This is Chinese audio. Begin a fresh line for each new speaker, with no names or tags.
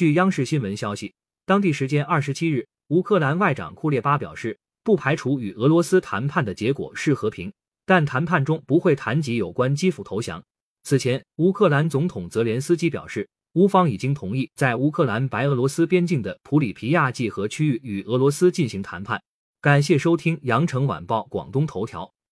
据央视新闻消息当地时间二十七日乌克兰外长库列巴表示不排除与俄罗斯谈判的结果是和平但谈判中不会谈及有关基辅投降。此前乌克兰总统泽连斯基表示乌方已经同意在乌克兰白俄罗斯边境的普里皮亚季和区域与俄罗斯进行谈判。感谢收听羊城晚报广东头条。